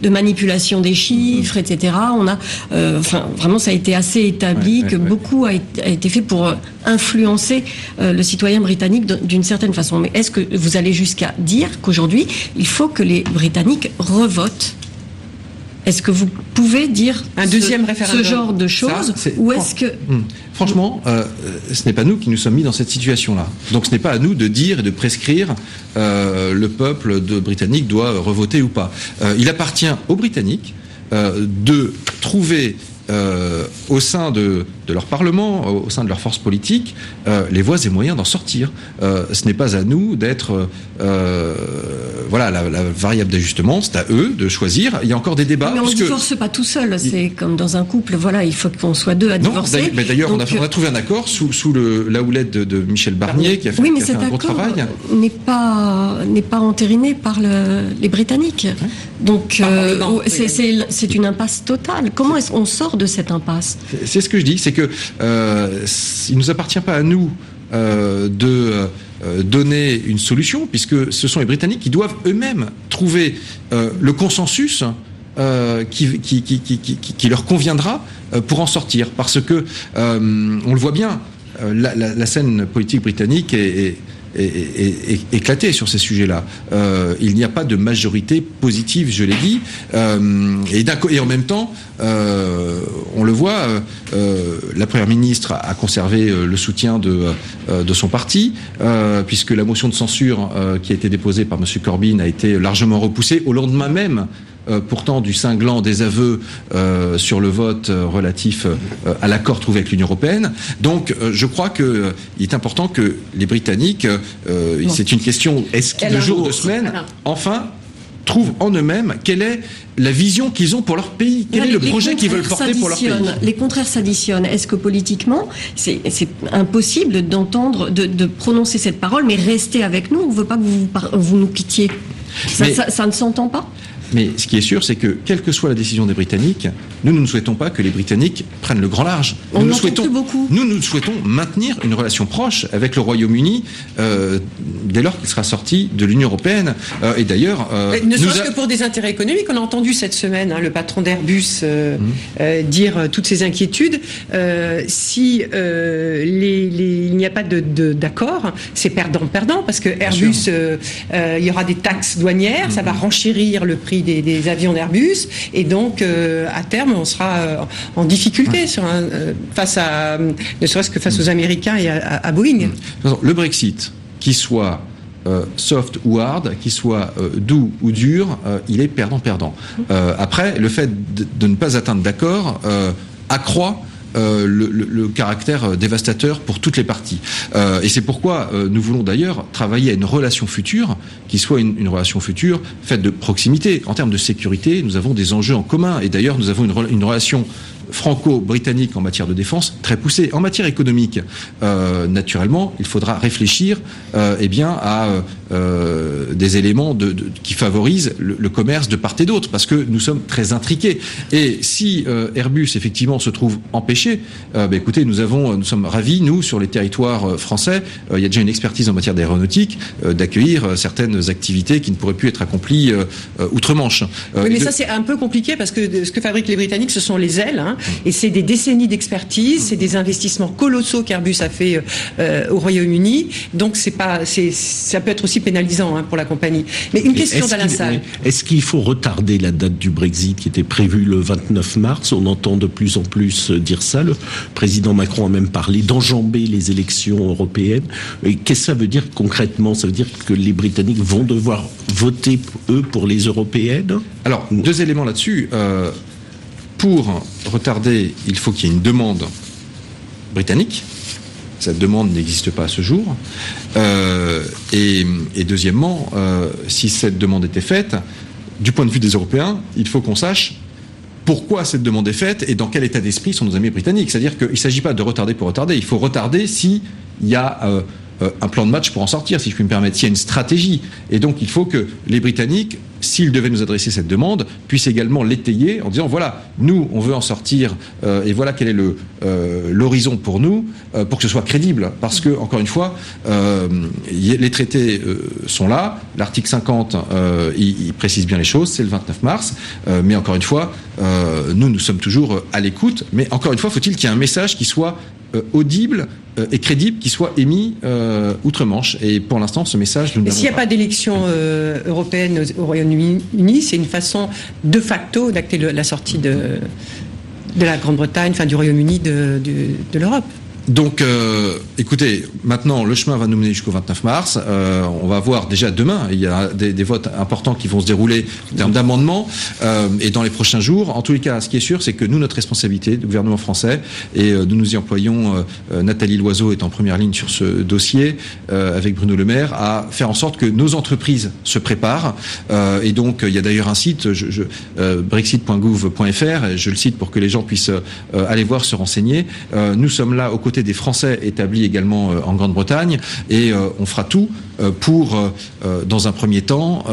de, manipulation des chiffres, etc. On a, euh, enfin, vraiment, ça a été assez établi que beaucoup a, été fait pour influencer le citoyen britannique d'une certaine façon. Mais est-ce que vous allez jusqu'à dire qu'aujourd'hui, il faut que les Britanniques revoient vote est-ce que vous pouvez dire un deuxième ce, référendum. ce genre de choses ou est-ce que hmm. franchement euh, ce n'est pas nous qui nous sommes mis dans cette situation-là. Donc ce n'est pas à nous de dire et de prescrire euh, le peuple de britannique doit revoter ou pas. Euh, il appartient aux britanniques de trouver euh, au sein de, leur Parlement, au sein de leur force politique, euh, les voies et moyens d'en sortir. Euh, ce n'est pas à nous d'être voilà la, variable d'ajustement, c'est à eux de choisir. Il y a encore des débats. Mais on ne divorce pas tout seul. C'est comme dans un couple. Voilà, il faut qu'on soit deux à divorcer. mais d'ailleurs, on, a, trouvé un accord sous, sous le, la houlette de, Michel Barnier qui a fait, oui, mais cet un gros travail. N'est pas n'est pas entériné par les Britanniques. Donc c'est une impasse totale. Comment est-ce qu'on sort de cette impasse C'est ce que je dis, c'est que euh, il nous appartient pas à nous euh, de euh, donner une solution, puisque ce sont les Britanniques qui doivent eux-mêmes trouver euh, le consensus qui, leur conviendra pour en sortir. Parce que, on le voit bien, la, scène politique britannique est éclaté sur ces sujets-là. Euh, il n'y a pas de majorité positive, je l'ai dit, euh, et, en même temps, euh, on le voit, la première ministre a conservé le soutien de, de son parti, puisque la motion de censure qui a été déposée par M. Corbyn a été largement repoussée au lendemain même euh, pourtant du cinglant désaveu euh, sur le vote euh, relatif à l'accord trouvé avec l'Union européenne. Donc, je crois qu'il est important que les Britanniques, c'est une question de jour, de semaine, enfin trouvent en eux-mêmes quelle est la vision qu'ils ont pour leur pays, quel est le projet qu'ils veulent porter pour leur pays. Les contraires s'additionnent. Est-ce que politiquement, c'est impossible d'entendre, de, prononcer cette parole, mais rester avec nous? On ne veut pas que vous, vous nous quittiez. ça ne s'entend pas? Mais ce qui est sûr, c'est que, quelle que soit la décision des Britanniques, nous, nous ne souhaitons pas que les Britanniques prennent le grand large. On nous, souhaitons, beaucoup. nous, nous souhaitons maintenir une relation proche avec le Royaume-Uni euh, dès lors qu'il sera sorti de l'Union européenne. Euh, et d'ailleurs, euh, ne serait-ce que pour des intérêts économiques, on a entendu cette semaine hein, le patron d'Airbus mmh. euh, dire toutes ses inquiétudes. si les, les, il n'y a pas d'accord, de, c'est perdant-perdant parce que Airbus, il y aura des taxes douanières, ça va mmh. renchérir le prix des, avions d'Airbus, et donc euh, à terme on sera euh, en difficulté sur un, euh, face à, ne serait-ce que face aux Américains et à, Boeing. Le Brexit, qui soit soft ou hard, qu'il soit doux ou dur, il est perdant-perdant. après, le fait de, ne pas atteindre d'accord accroît euh, le, caractère euh, dévastateur pour toutes les parties. Euh, et c'est pourquoi nous voulons d'ailleurs travailler à une relation future qui soit une, relation future faite de proximité. En termes de sécurité, nous avons des enjeux en commun. Et d'ailleurs, nous avons une, une relation franco-britannique en matière de défense très poussée. En matière économique, euh, naturellement, il faudra réfléchir euh, eh bien, à euh, des éléments de, qui favorisent le, commerce de part et d'autre, parce que nous sommes très intriqués. Et si euh, Airbus, effectivement, se trouve empêché, bah, écoutez, nous, avons, nous sommes ravis, nous, sur les territoires français, il y a déjà une expertise en matière d'aéronautique, d'accueillir certaines activités qui ne pourraient plus être accomplies outre-Manche. oui, mais ça, c'est un peu compliqué, parce que ce que fabriquent les Britanniques, ce sont les ailes. Hein, Hein. Et c'est des décennies d'expertise, c'est des investissements colossaux qu'Airbus a fait au Royaume-Uni. Donc c'est pas, c'est, ça peut être aussi pénalisant hein, pour la compagnie. Mais une question d'Alain Salle. Est-ce qu'il faut retarder la date du Brexit qui était prévue le 29 mars? On entend de plus en plus dire ça. Le président Macron a même parlé d'enjamber les élections européennes. Et qu'est-ce que ça veut dire concrètement? Ça veut dire que les Britanniques vont devoir voter, eux, pour les européennes? Alors, deux éléments là-dessus. Euh, pour retarder, il faut qu'il y ait une demande britannique. Cette demande n'existe pas à ce jour. Euh, et, deuxièmement, euh, si cette demande était faite, du point de vue des Européens, il faut qu'on sache pourquoi cette demande est faite et dans quel état d'esprit sont nos amis britanniques. C'est-à-dire qu'il ne s'agit pas de retarder pour retarder, il faut retarder s'il y a euh, un plan de match pour en sortir, si je puis me permettre, s'il y a une stratégie. Et donc il faut que les Britanniques s'ils devaient nous adresser cette demande, puissent également l'étayer en disant voilà, nous, on veut en sortir euh, et voilà quel est euh, l'horizon pour nous, euh, pour que ce soit crédible. Parce que, encore une fois, les traités sont là. L'article 50, il, précise bien les choses, c'est le 29 mars. mais encore une fois, nous, nous sommes toujours à l'écoute. Mais encore une fois, faut-il qu'il y ait un message qui soit audible et crédible qui soit émis outre-Manche. Et pour l'instant, ce message, nous S'il n'y a pas d'élection européenne au Royaume-Uni, uni c'est une façon de facto d'acter la sortie de, de la Grande-Bretagne, enfin du Royaume-Uni de, de l'Europe. Donc, euh, écoutez, maintenant, le chemin va nous mener jusqu'au 29 mars. Euh, on va voir déjà demain, il y a des, votes importants qui vont se dérouler en termes d'amendements euh, et dans les prochains jours. En tous les cas, ce qui est sûr, c'est que nous, notre responsabilité, du gouvernement français, et nous nous y employons, Nathalie Loiseau est en première ligne sur ce dossier, avec Bruno Le Maire, à faire en sorte que nos entreprises se préparent. et donc, il y a d'ailleurs un site, je, brexit.gouv.fr, je le cite pour que les gens puissent aller voir, se renseigner. nous sommes là aux côtés des Français établis également euh, en Grande-Bretagne. Et euh, on fera tout pour, dans un premier temps,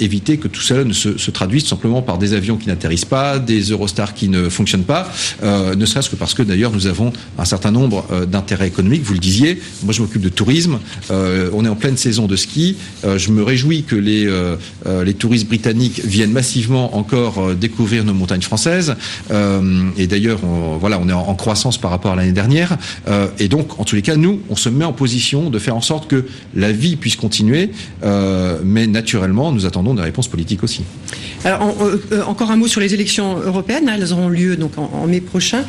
éviter que tout cela ne se, traduise simplement par des avions qui n'atterrissent pas, des Eurostars qui ne fonctionnent pas, ne serait-ce que parce que d'ailleurs nous avons un certain nombre d'intérêts économiques, vous le disiez, moi je m'occupe de tourisme, on est en pleine saison de ski, je me réjouis que les, les touristes britanniques viennent massivement encore découvrir nos montagnes françaises, et d'ailleurs voilà, on est en croissance par rapport à l'année dernière, euh, et donc, en tous les cas, nous, on se met en position de faire en sorte que la vie puisse continuer, euh, mais naturellement, nous attendons des réponses politiques aussi. Alors, euh, encore un mot sur les élections européennes. Elles auront lieu donc en, mai prochain.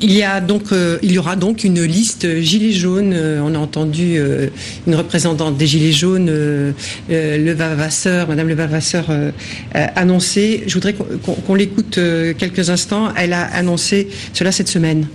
Il y, a donc, il y aura donc une liste Gilets jaunes. on a entendu une représentante des Gilets jaunes, le Vavasseur, Madame Le Vavasseur, annoncer. Je voudrais qu'on l'écoute quelques instants. Elle a annoncé cela cette semaine.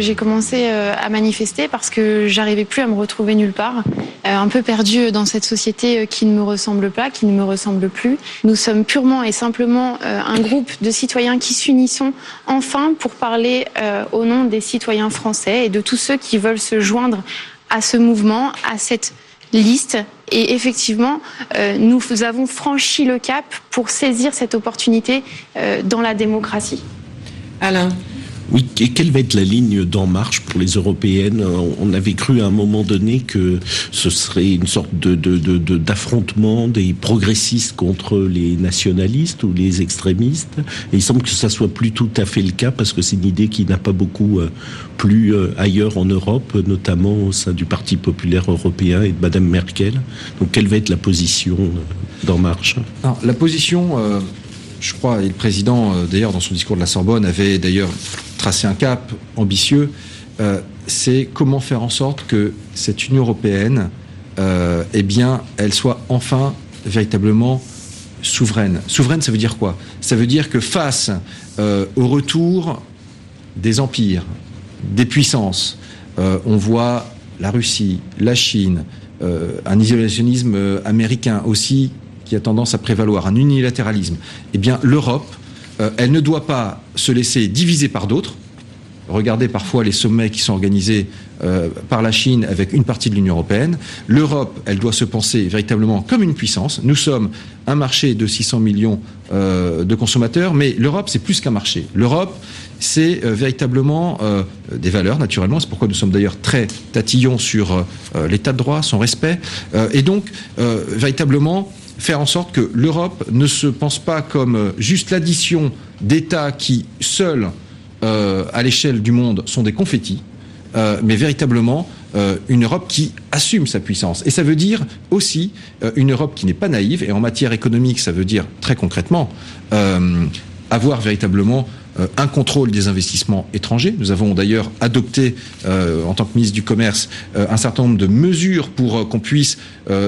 J'ai commencé euh, à manifester parce que j'arrivais plus à me retrouver nulle part, euh, un peu perdue dans cette société euh, qui ne me ressemble pas, qui ne me ressemble plus. Nous sommes purement et simplement un groupe de citoyens qui s'unissons enfin pour parler au nom des citoyens français et de tous ceux qui veulent se joindre à ce mouvement, à cette liste. Et effectivement, nous avons franchi le cap pour saisir cette opportunité dans la démocratie. Alain oui, et quelle va être la ligne d'En Marche pour les européennes? On avait cru à un moment donné que ce serait une sorte de, d'affrontement des progressistes contre les nationalistes ou les extrémistes. Et il semble que ça soit plus tout à fait le cas parce que c'est une idée qui n'a pas beaucoup euh, plu euh, ailleurs en Europe, notamment au sein du Parti populaire européen et de Madame Merkel. Donc quelle va être la position euh, d'En Marche? La position je crois, et le président, d'ailleurs, dans son discours de la Sorbonne, avait d'ailleurs tracer un cap ambitieux, euh, c'est comment faire en sorte que cette Union européenne, euh, eh bien, elle soit enfin véritablement souveraine. Souveraine, ça veut dire quoi? Ça veut dire que face euh, au retour des empires, des puissances, on voit la Russie, la Chine, un isolationnisme américain aussi qui a tendance à prévaloir, un unilatéralisme. Eh bien, l'Europe euh, elle ne doit pas se laisser diviser par d'autres. Regardez parfois les sommets qui sont organisés euh, par la Chine avec une partie de l'Union européenne. L'Europe, elle doit se penser véritablement comme une puissance. Nous sommes un marché de 600 millions euh, de consommateurs, mais l'Europe, c'est plus qu'un marché. L'Europe, c'est véritablement des valeurs, naturellement. C'est pourquoi nous sommes d'ailleurs très tatillons sur l'état de droit, son respect. et donc, véritablement, faire en sorte que l'Europe ne se pense pas comme juste l'addition d'États qui, seuls, à l'échelle du monde, sont des confettis, mais véritablement une Europe qui assume sa puissance. Et ça veut dire aussi une Europe qui n'est pas naïve, et en matière économique, ça veut dire très concrètement avoir véritablement euh, un contrôle des investissements étrangers. Nous avons d'ailleurs adopté, euh, en tant que ministre du Commerce, euh, un certain nombre de mesures pour qu'on puisse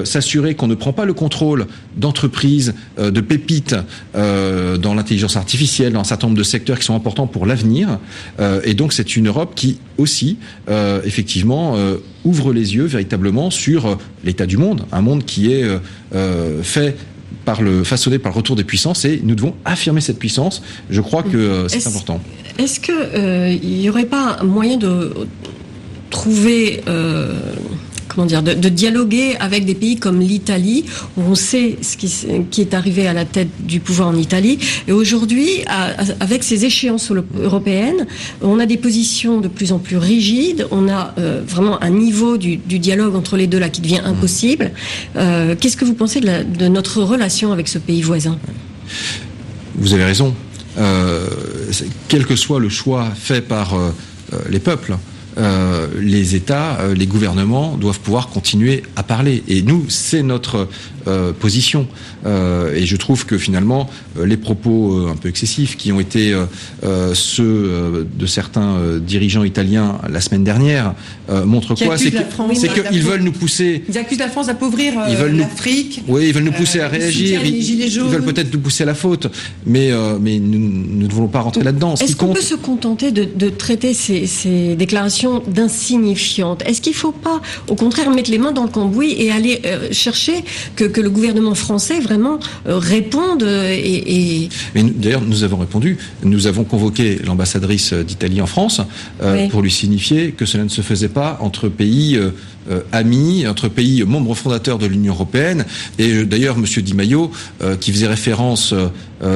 s'assurer qu'on ne prend pas le contrôle d'entreprises, de pépites dans l'intelligence artificielle, dans un certain nombre de secteurs qui sont importants pour l'avenir. et donc c'est une Europe qui aussi, effectivement, ouvre les yeux véritablement sur l'état du monde, un monde qui est fait par le façonné par le retour des puissances et nous devons affirmer cette puissance. Je crois que euh, c'est important. Est-ce qu'il euh, n'y aurait pas moyen de trouver euh, comment dire, de, dialoguer avec des pays comme l'Italie, où on sait ce qui, est arrivé à la tête du pouvoir en Italie. Et aujourd'hui, avec ces échéances européennes, on a des positions de plus en plus rigides. On a euh, vraiment un niveau du, dialogue entre les deux là qui devient impossible. Euh, qu'est-ce que vous pensez de, notre relation avec ce pays voisin? Vous avez raison. Euh, quel que soit le choix fait par les peuples, euh, les États, euh, les gouvernements doivent pouvoir continuer à parler. Et nous, c'est notre euh, position. et je trouve que finalement, les propos un peu excessifs qui ont été ceux de certains dirigeants italiens la semaine dernière montrent quoi? C'est qu'ils veulent nous pousser. Ils accusent la France d'appauvrir l'Afrique. Oui, ils veulent nous pousser à réagir. Ils, veulent peut-être nous pousser à la faute, mais mais nous, ne voulons pas rentrer là-dedans. Est-ce qu'on peut se contenter de, traiter ces déclarations d'insignifiante. Est-ce qu'il ne faut pas, au contraire, mettre les mains dans le cambouis et aller euh, chercher que, le gouvernement français vraiment euh, réponde euh, et, Mais d'ailleurs, nous avons répondu. Nous avons convoqué l'ambassadrice d'Italie en France pour lui signifier que cela ne se faisait pas entre pays amis entre pays membres fondateurs de l'Union européenne. Et d'ailleurs, M. Di Maio, qui faisait référence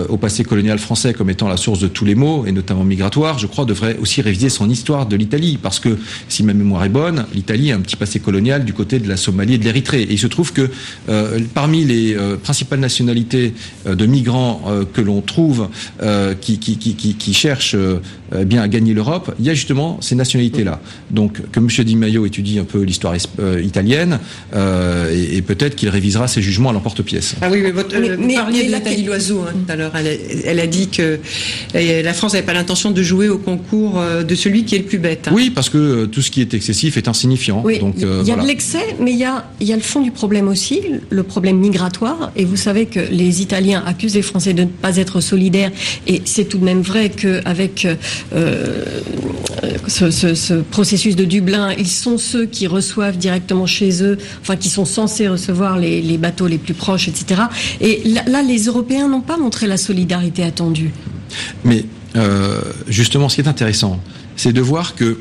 au passé colonial français comme étant la source de tous les maux, et notamment migratoire, je crois, devrait aussi réviser son histoire de l'Italie. Parce que, si ma mémoire est bonne, l'Italie a un petit passé colonial du côté de la Somalie et de l'Érythrée. Et il se trouve que parmi les principales nationalités de migrants que l'on trouve qui, qui, qui, qui, cherchent bien à gagner l'Europe, il y a justement ces nationalités-là. Donc, que M. Di Maio étudie un peu l'histoire euh, italienne euh, et, peut-être qu'il révisera ses jugements à l'emporte-pièce. Ah oui, mais, votre, euh, vous parliez de Nathalie Loiseau hein, l'heure. Elle, a dit que la France n'avait pas l'intention de jouer au concours de celui qui est le plus bête. Hein. Oui, parce que tout ce qui est excessif est insignifiant. donc, il y a de l'excès, mais il y a, il y a le fond du problème aussi, le problème migratoire. Et vous savez que les Italiens accusent les Français de ne pas être solidaires. Et c'est tout de même vrai qu'avec ce, ce processus de Dublin, ils sont ceux qui reçoivent directement chez eux, enfin qui sont censés recevoir les, bateaux les plus proches, etc. Et là, les Européens n'ont pas montré la solidarité attendue. Mais euh, justement, ce qui est intéressant, c'est de voir que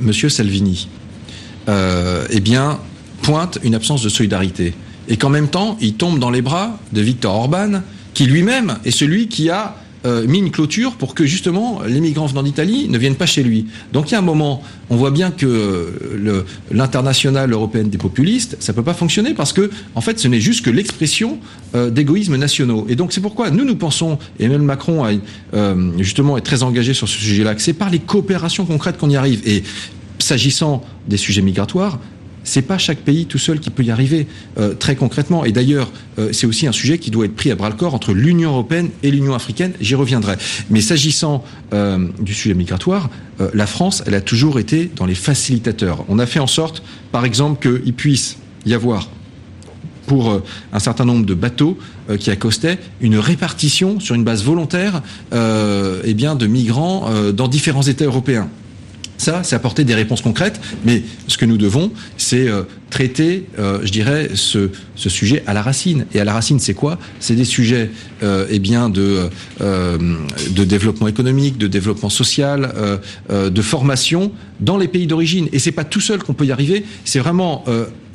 M. Salvini, euh, eh pointe une absence de solidarité. Et qu'en même temps, il tombe dans les bras de Viktor Orban, qui lui-même est celui qui a euh, mis une clôture pour que justement les migrants venant d'Italie ne viennent pas chez lui. Donc il y a un moment, on voit bien que euh, l'international européenne des populistes, ça peut pas fonctionner parce que en fait ce n'est juste que l'expression euh, d'égoïsmes nationaux. Et donc c'est pourquoi nous nous pensons, et Emmanuel Macron a, justement est très engagé sur ce sujet-là, que c'est par les coopérations concrètes qu'on y arrive. Et s'agissant des sujets migratoires, c'est pas chaque pays tout seul qui peut y arriver euh, très concrètement. Et d'ailleurs, euh, c'est aussi un sujet qui doit être pris à bras le corps entre l'Union européenne et l'Union africaine. J'y reviendrai. Mais s'agissant euh, du sujet migratoire, la France, elle a toujours été dans les facilitateurs. On a fait en sorte, par exemple, qu'il puisse y avoir pour un certain nombre de bateaux qui accostaient une répartition sur une base volontaire eh bien, de migrants dans différents États européens. Ça, c'est apporter des réponses concrètes, mais ce que nous devons, c'est euh, traiter, euh, je dirais, ce, sujet à la racine. Et à la racine, c'est quoi? C'est des sujets, euh, eh bien, de, de développement économique, de développement social, de formation dans les pays d'origine. Et c'est pas tout seul qu'on peut y arriver. C'est vraiment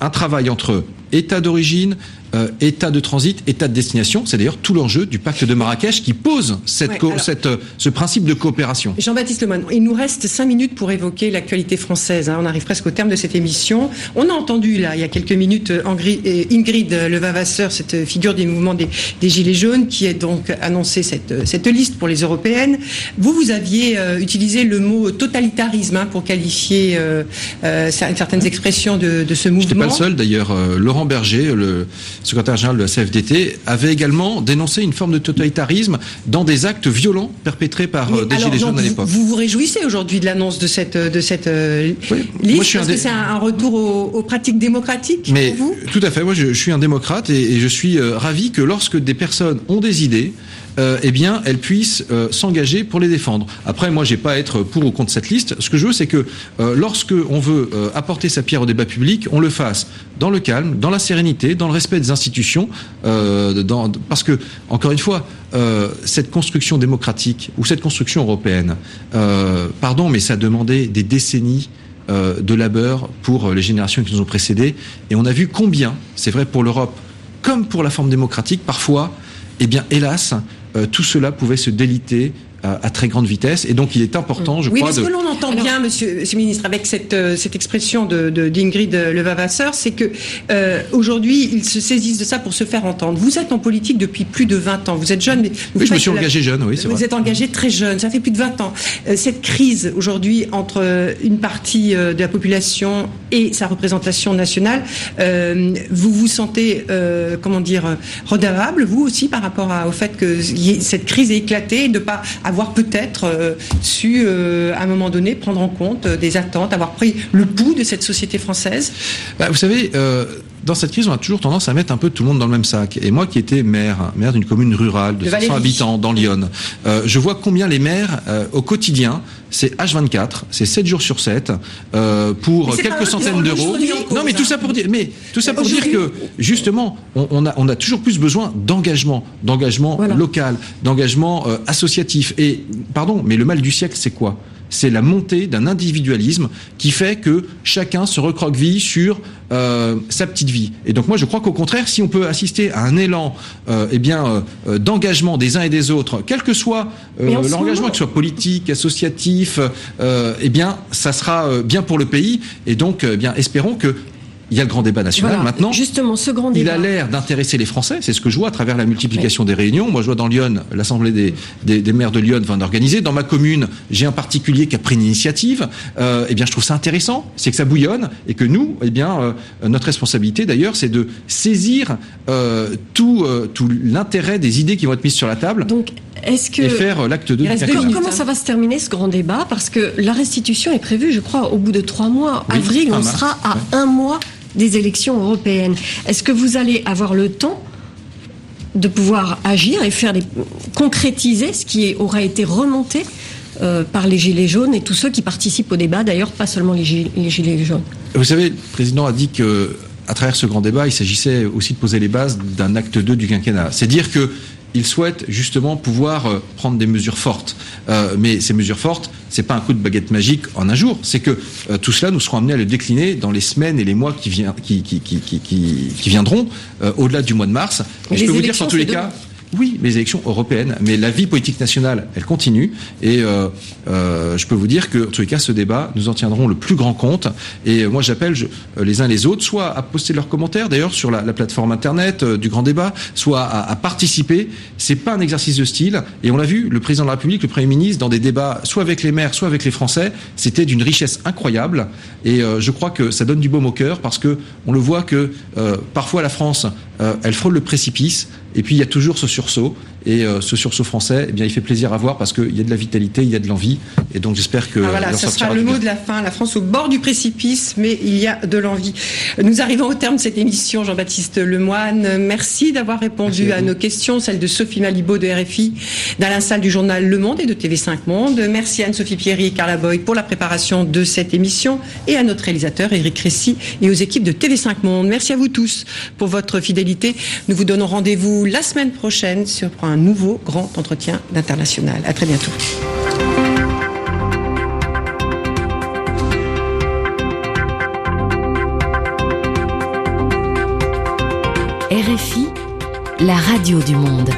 un travail entre État d'origine, euh, état de transit, état de destination. C'est d'ailleurs tout l'enjeu du pacte de Marrakech qui pose cette, cette ce principe de coopération. Jean-Baptiste Lemoyne, il nous reste cinq minutes pour évoquer l'actualité française. Hein. On arrive presque au terme de cette émission. On a entendu là, il y a quelques minutes, Ingrid Levavasseur, cette figure du mouvement des, des, Gilets jaunes, qui a donc annoncé cette, cette liste pour les européennes. Vous, vous aviez utilisé le mot totalitarisme hein, pour qualifier certaines expressions de, de ce mouvement. Je seul d'ailleurs. Laurent Berger, le secrétaire général de la CFDT, avait également dénoncé une forme de totalitarisme dans des actes violents perpétrés par euh, des gilets jaunes à l'époque. Vous vous réjouissez aujourd'hui de l'annonce de cette, de cette euh, liste parce que c'est un, retour aux, pratiques démocratiques Mais, pour vous? Tout à fait. Moi, je, suis un démocrate et, je suis euh, ravi que lorsque des personnes ont des idées, euh, eh bien, elles puissent euh, s'engager pour les défendre. Après, moi, j'ai pas à être pour ou contre cette liste. Ce que je veux, c'est que euh, lorsque on veut apporter sa pierre au débat public, on le fasse dans le calme, dans la sérénité, dans le respect des institutions, parce que, encore une fois, cette construction démocratique ou cette construction européenne, pardon, mais ça demandait des décennies de labeur pour les générations qui nous ont précédés. Et on a vu combien, c'est vrai pour l'Europe, comme pour la forme démocratique, parfois, eh bien, hélas, euh, tout cela pouvait se déliter à, très grande vitesse. Et donc, il est important, je oui, crois. Oui, ce que l'on entend bien, monsieur, monsieur, le ministre, avec cette, euh, cette expression de, d'Ingrid Levavasseur, c'est que euh, aujourd'hui, ils se saisissent de ça pour se faire entendre. Vous êtes en politique depuis plus de 20 ans. Vous êtes jeune, mais oui, je me suis engagé jeune, oui, c'est Vous êtes engagé très jeune. Ça fait plus de 20 ans. Euh, cette crise aujourd'hui entre une partie de la population et sa représentation nationale, vous vous sentez, comment dire, redevable, vous aussi, par rapport à, au fait que cette crise ait éclaté et de pas avoir peut-être euh, su, euh, à un moment donné, prendre en compte euh, des attentes, avoir pris le pouls de cette société française? Bah, Vous savez, dans cette crise, on a toujours tendance à mettre un peu tout le monde dans le même sac. Et moi qui étais maire, maire d'une commune rurale de 500 habitants dans Lyon, je vois combien les maires, au quotidien, c'est H24, c'est 7 jours sur 7, pour quelques centaines d'euros. Non, mais tout ça pour dire, mais tout ça pour dire que justement, on, a, on a toujours plus besoin d'engagement, d'engagement local, d'engagement associatif. Et pardon, mais le mal du siècle, c'est quoi? C'est la montée d'un individualisme qui fait que chacun se recroqueville sur euh, sa petite vie. Et donc moi je crois qu'au contraire, si on peut assister à un élan euh, eh bien euh, d'engagement des uns et des autres, quel que soit l'engagement, que ce soit politique, associatif, eh bien ça sera bien pour le pays. Et donc eh bien espérons que il y a le grand débat national maintenant. Justement, ce grand débat. Il a l'air d'intéresser les Français. C'est ce que je vois à travers la multiplication des réunions. Moi, je vois dans Lyon, l'Assemblée des, des, maires de Lyon va en organiser. Dans ma commune, j'ai un particulier qui a pris une initiative. Euh, eh bien, je trouve ça intéressant. C'est que ça bouillonne et que nous, eh bien, euh, notre responsabilité d'ailleurs, c'est de saisir euh, tout, euh, tout l'intérêt des idées qui vont être mises sur la table. Donc, est-ce que et faire l'acte 2 Comment ça va se terminer ce grand débat? Parce que la restitution est prévue, je crois, au bout de trois mois. Avril, on sera à un mois des élections européennes. Est-ce que vous allez avoir le temps de pouvoir agir et faire concrétiser ce qui aura été remonté euh, par les Gilets jaunes et tous ceux qui participent au débat, d'ailleurs pas seulement les Gilets, jaunes? Vous savez, le président a dit que à travers ce grand débat, il s'agissait aussi de poser les bases d'un acte 2 du quinquennat. C'est dire que il souhaite justement pouvoir euh, prendre des mesures fortes. Euh, mais ces mesures fortes, c'est pas un coup de baguette magique en un jour. C'est que euh, tout cela, nous serons amenés à le décliner dans les semaines et les mois qui, qui, viendront, au-delà du mois de mars. Et je peux vous dire, dans tous les cas, oui, les élections européennes, mais la vie politique nationale, elle continue. Et euh, euh, je peux vous dire que, en tous les cas, ce débat, nous en tiendrons le plus grand compte. Et euh, moi, j'appelle les uns les autres, soit à poster leurs commentaires, d'ailleurs, sur la, plateforme internet du grand débat, soit à, à participer. C'est pas un exercice de style. Et on l'a vu, le président de la République, le Premier ministre, dans des débats, soit avec les maires, soit avec les Français, c'était d'une richesse incroyable. Et je crois que ça donne du baume au cœur parce que on le voit que parfois la France, elle frôle le précipice. Et puis il y a toujours ce sursaut. Et euh, ce sursaut français, eh bien, il fait plaisir à voir parce qu'il y a de la vitalité, il y a de l'envie. Et donc j'espère que. Ah voilà, ça sera le mot de la fin. La France au bord du précipice, mais il y a de l'envie. Nous arrivons au terme de cette émission, Jean-Baptiste Lemoine. Merci d'avoir répondu à, nos questions, celles de Sophie Malibaud de RFI, d'Alain Salle du journal Le Monde et de TV5 Monde. Merci à Anne-Sophie Pierry et Carla Boy pour la préparation de cette émission et à notre réalisateur Éric Récy et aux équipes de TV5 Monde. Merci à vous tous pour votre fidélité. Nous vous donnons rendez-vous la semaine prochaine sur un nouveau grand entretien d'international. À très bientôt. RFI, la radio du monde.